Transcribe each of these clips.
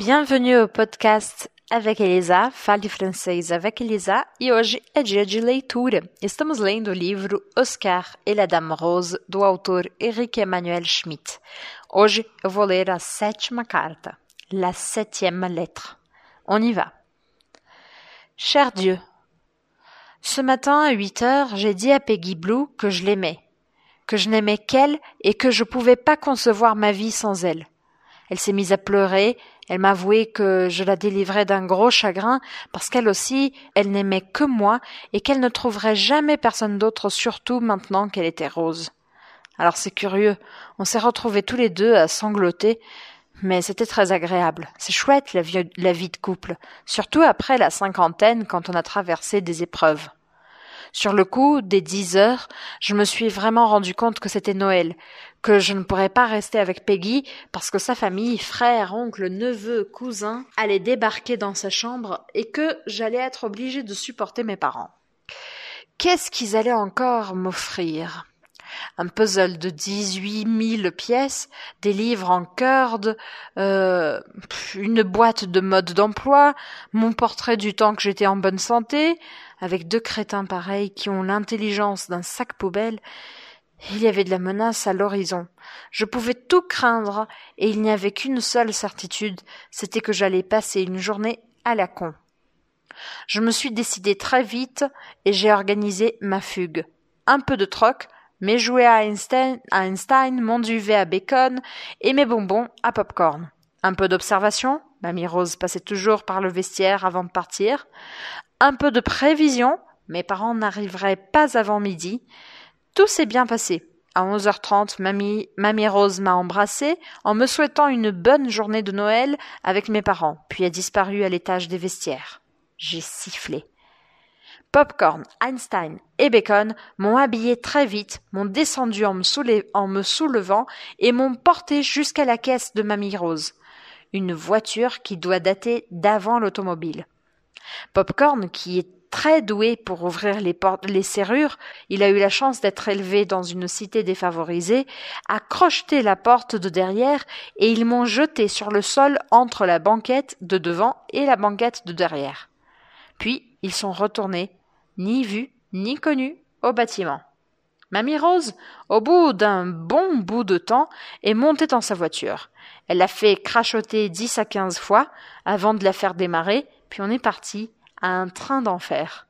Bienvenue au podcast avec Elisa, Fale Francês avec Elisa, e hoje é dia de leitura. Estamos lendo o livro Oscar e la Dame Rose, do autor Henrique Emmanuel Schmitt. Hoje eu vou ler a sétima carta, la septième lettre. On y va. Cher Dieu, ce matin à 8 heures, j'ai dit à Peggy Blue que je l'aimais, que je n'aimais qu'elle et que je pouvais pas concevoir ma vie sans elle. Elle s'est mise à pleurer, elle m'a avoué que je la délivrais d'un gros chagrin parce qu'elle aussi, elle n'aimait que moi et qu'elle ne trouverait jamais personne d'autre surtout maintenant qu'elle était rose. Alors c'est curieux, on s'est retrouvés tous les deux à sangloter, mais c'était très agréable. C'est chouette la vie, la vie de couple, surtout après la cinquantaine quand on a traversé des épreuves. Sur le coup, des dix heures, je me suis vraiment rendu compte que c'était Noël, que je ne pourrais pas rester avec Peggy parce que sa famille, frère, oncle, neveu, cousin, allaient débarquer dans sa chambre et que j'allais être obligé de supporter mes parents. Qu'est-ce qu'ils allaient encore m'offrir? Un puzzle de dix-huit mille pièces, des livres en corde, euh, une boîte de mode d'emploi, mon portrait du temps que j'étais en bonne santé, avec deux crétins pareils qui ont l'intelligence d'un sac poubelle. Il y avait de la menace à l'horizon. Je pouvais tout craindre, et il n'y avait qu'une seule certitude, c'était que j'allais passer une journée à la con. Je me suis décidé très vite et j'ai organisé ma fugue. Un peu de troc, mes jouets à Einstein, mon duvet à bacon et mes bonbons à popcorn. Un peu d'observation, Mamie Rose passait toujours par le vestiaire avant de partir. Un peu de prévision, mes parents n'arriveraient pas avant midi. Tout s'est bien passé. À 11h30, mamie, mamie Rose m'a embrassée en me souhaitant une bonne journée de Noël avec mes parents, puis a disparu à l'étage des vestiaires. J'ai sifflé. Popcorn, Einstein et Bacon m'ont habillé très vite, m'ont descendu en me, soulevant et m'ont porté jusqu'à la caisse de Mamie Rose. Une voiture qui doit dater d'avant l'automobile. Popcorn, qui est très doué pour ouvrir les les serrures, il a eu la chance d'être élevé dans une cité défavorisée, a crocheté la porte de derrière et ils m'ont jeté sur le sol entre la banquette de devant et la banquette de derrière. Puis ils sont retournés ni vu, ni connu, au bâtiment. Mamie Rose, au bout d'un bon bout de temps, est montée dans sa voiture. Elle l'a fait crachoter dix à quinze fois avant de la faire démarrer, puis on est parti à un train d'enfer.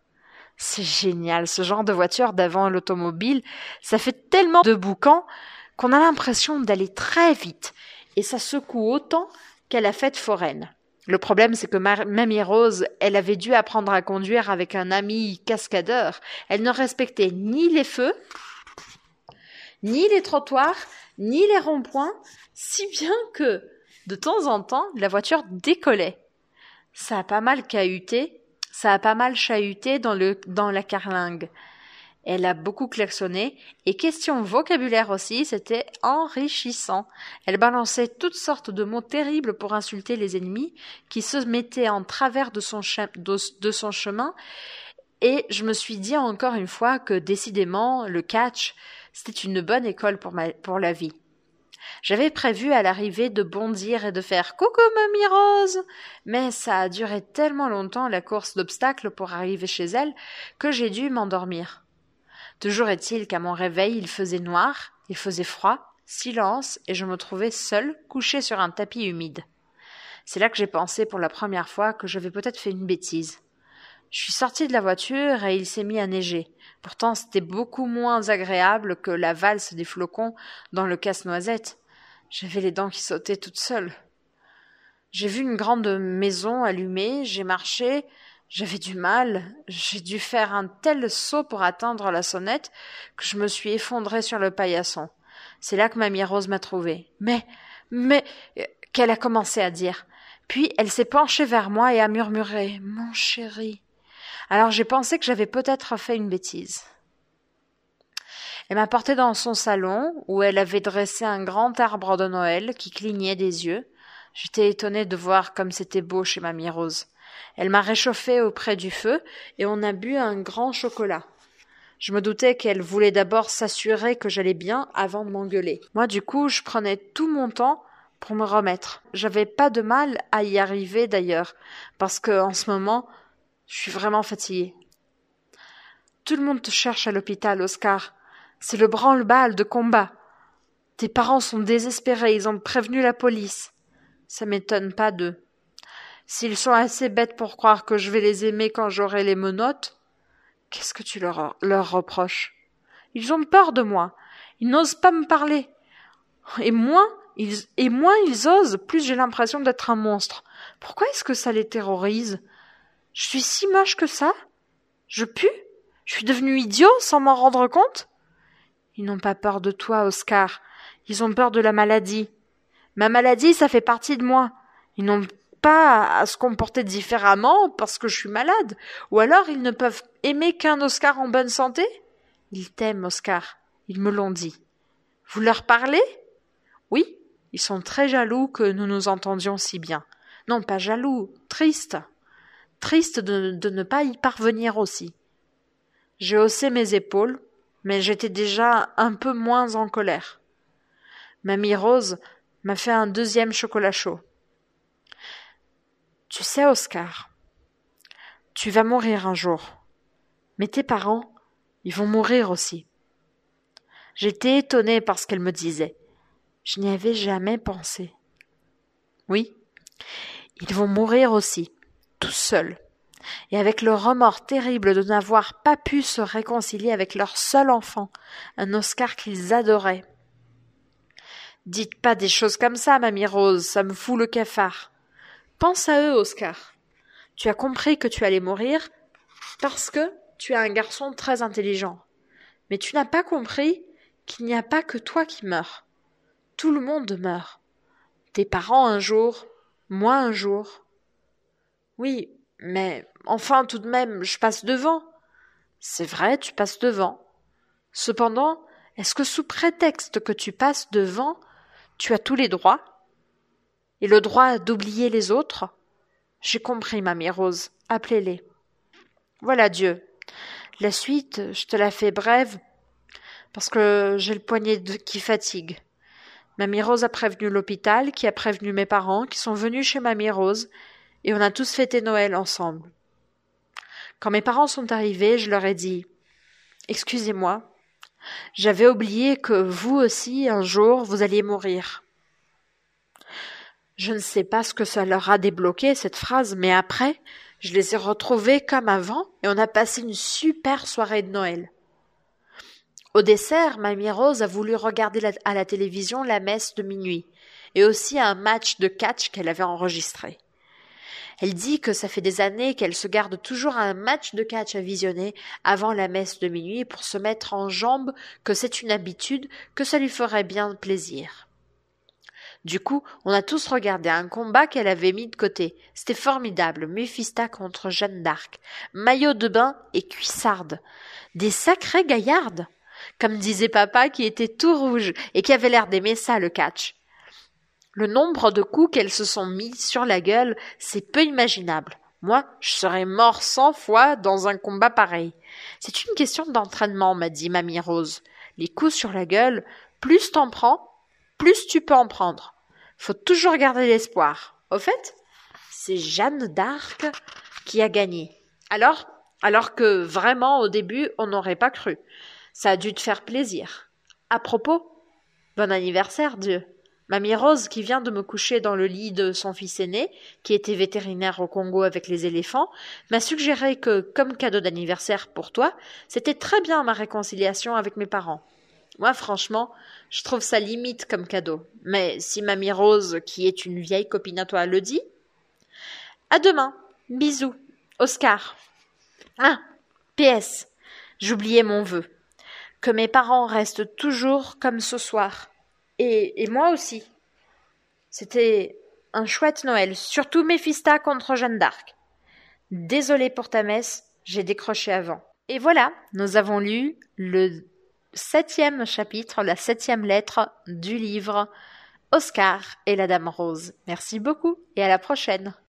C'est génial, ce genre de voiture d'avant l'automobile, ça fait tellement de boucan qu'on a l'impression d'aller très vite, et ça secoue autant qu'à la fête foraine. Le problème, c'est que Mamie Rose, elle avait dû apprendre à conduire avec un ami cascadeur. Elle ne respectait ni les feux, ni les trottoirs, ni les ronds-points, si bien que, de temps en temps, la voiture décollait. Ça a pas mal cahuté, ça a pas mal chahuté dans le, dans la carlingue. Elle a beaucoup klaxonné, et question vocabulaire aussi, c'était enrichissant. Elle balançait toutes sortes de mots terribles pour insulter les ennemis, qui se mettaient en travers de son, chemin, et je me suis dit encore une fois que décidément, le catch, c'était une bonne école pour, pour la vie. J'avais prévu à l'arrivée de bondir et de faire coucou mamie Rose, mais ça a duré tellement longtemps la course d'obstacles pour arriver chez elle que j'ai dû m'endormir. Toujours est-il qu'à mon réveil, il faisait noir, il faisait froid, silence, et je me trouvais seule, couchée sur un tapis humide. C'est là que j'ai pensé pour la première fois que j'avais peut-être fait une bêtise. Je suis sortie de la voiture et il s'est mis à neiger. Pourtant, c'était beaucoup moins agréable que la valse des flocons dans le casse-noisette. J'avais les dents qui sautaient toutes seules. J'ai vu une grande maison allumée, j'ai marché, j'avais du mal, j'ai dû faire un tel saut pour atteindre la sonnette que je me suis effondrée sur le paillasson. C'est là que Mamie Rose m'a trouvée. Mais, mais, qu'elle a commencé à dire. Puis elle s'est penchée vers moi et a murmuré Mon chéri. Alors j'ai pensé que j'avais peut-être fait une bêtise. Elle m'a porté dans son salon, où elle avait dressé un grand arbre de Noël qui clignait des yeux. J'étais étonnée de voir comme c'était beau chez Mamie Rose. Elle m'a réchauffé auprès du feu et on a bu un grand chocolat. Je me doutais qu'elle voulait d'abord s'assurer que j'allais bien avant de m'engueuler. Moi, du coup, je prenais tout mon temps pour me remettre. J'avais pas de mal à y arriver d'ailleurs, parce que en ce moment, je suis vraiment fatiguée. Tout le monde te cherche à l'hôpital, Oscar. C'est le branle-bas de combat. Tes parents sont désespérés, ils ont prévenu la police. Ça m'étonne pas d'eux. S'ils sont assez bêtes pour croire que je vais les aimer quand j'aurai les menottes, qu'est-ce que tu leur, leur reproches? Ils ont peur de moi. Ils n'osent pas me parler. Et moins ils, et moins ils osent, plus j'ai l'impression d'être un monstre. Pourquoi est-ce que ça les terrorise? Je suis si moche que ça? Je pue? Je suis devenu idiot sans m'en rendre compte? Ils n'ont pas peur de toi, Oscar. Ils ont peur de la maladie. Ma maladie, ça fait partie de moi. Ils n'ont pas à se comporter différemment parce que je suis malade. Ou alors ils ne peuvent aimer qu'un Oscar en bonne santé? Ils t'aiment, Oscar. Ils me l'ont dit. Vous leur parlez? Oui, ils sont très jaloux que nous nous entendions si bien. Non, pas jaloux, triste. Triste de, de ne pas y parvenir aussi. J'ai haussé mes épaules, mais j'étais déjà un peu moins en colère. Mamie Rose m'a fait un deuxième chocolat chaud. Tu sais, Oscar, tu vas mourir un jour. Mais tes parents, ils vont mourir aussi. J'étais étonnée par ce qu'elle me disait. Je n'y avais jamais pensé. Oui, ils vont mourir aussi, tout seuls, et avec le remords terrible de n'avoir pas pu se réconcilier avec leur seul enfant, un Oscar qu'ils adoraient. Dites pas des choses comme ça, mamie Rose, ça me fout le cafard. Pense à eux, Oscar. Tu as compris que tu allais mourir parce que tu es un garçon très intelligent. Mais tu n'as pas compris qu'il n'y a pas que toi qui meurs. Tout le monde meurt. Tes parents un jour, moi un jour. Oui, mais enfin tout de même, je passe devant. C'est vrai, tu passes devant. Cependant, est-ce que sous prétexte que tu passes devant, tu as tous les droits? Et le droit d'oublier les autres? J'ai compris, mamie Rose. Appelez-les. Voilà Dieu. La suite, je te la fais brève, parce que j'ai le poignet qui fatigue. Mamie Rose a prévenu l'hôpital, qui a prévenu mes parents, qui sont venus chez Mamie Rose, et on a tous fêté Noël ensemble. Quand mes parents sont arrivés, je leur ai dit Excusez-moi, j'avais oublié que vous aussi, un jour, vous alliez mourir. Je ne sais pas ce que ça leur a débloqué, cette phrase, mais après, je les ai retrouvés comme avant et on a passé une super soirée de Noël. Au dessert, Mamie Rose a voulu regarder à la télévision la messe de minuit et aussi un match de catch qu'elle avait enregistré. Elle dit que ça fait des années qu'elle se garde toujours un match de catch à visionner avant la messe de minuit pour se mettre en jambes que c'est une habitude que ça lui ferait bien plaisir. Du coup, on a tous regardé un combat qu'elle avait mis de côté. C'était formidable. Méphista contre Jeanne d'Arc. Maillot de bain et cuissarde. Des sacrées gaillardes. Comme disait papa qui était tout rouge et qui avait l'air d'aimer ça, le catch. Le nombre de coups qu'elles se sont mis sur la gueule, c'est peu imaginable. Moi, je serais mort cent fois dans un combat pareil. C'est une question d'entraînement, m'a dit Mamie Rose. Les coups sur la gueule, plus t'en prends, plus tu peux en prendre. Faut toujours garder l'espoir. Au fait, c'est Jeanne d'Arc qui a gagné. Alors, alors que vraiment au début on n'aurait pas cru. Ça a dû te faire plaisir. À propos, bon anniversaire, Dieu. Mamie Rose, qui vient de me coucher dans le lit de son fils aîné, qui était vétérinaire au Congo avec les éléphants, m'a suggéré que, comme cadeau d'anniversaire pour toi, c'était très bien ma réconciliation avec mes parents. Moi, franchement, je trouve ça limite comme cadeau. Mais si Mamie Rose, qui est une vieille copine à toi, le dit. À demain. Bisous. Oscar. Ah. PS. J'oubliais mon vœu. Que mes parents restent toujours comme ce soir. Et, moi aussi. C'était un chouette Noël, surtout Méphista contre Jeanne d'Arc. Désolé pour ta messe, j'ai décroché avant. Et voilà, nous avons lu le septième chapitre, la septième lettre du livre Oscar et la Dame Rose. Merci beaucoup et à la prochaine.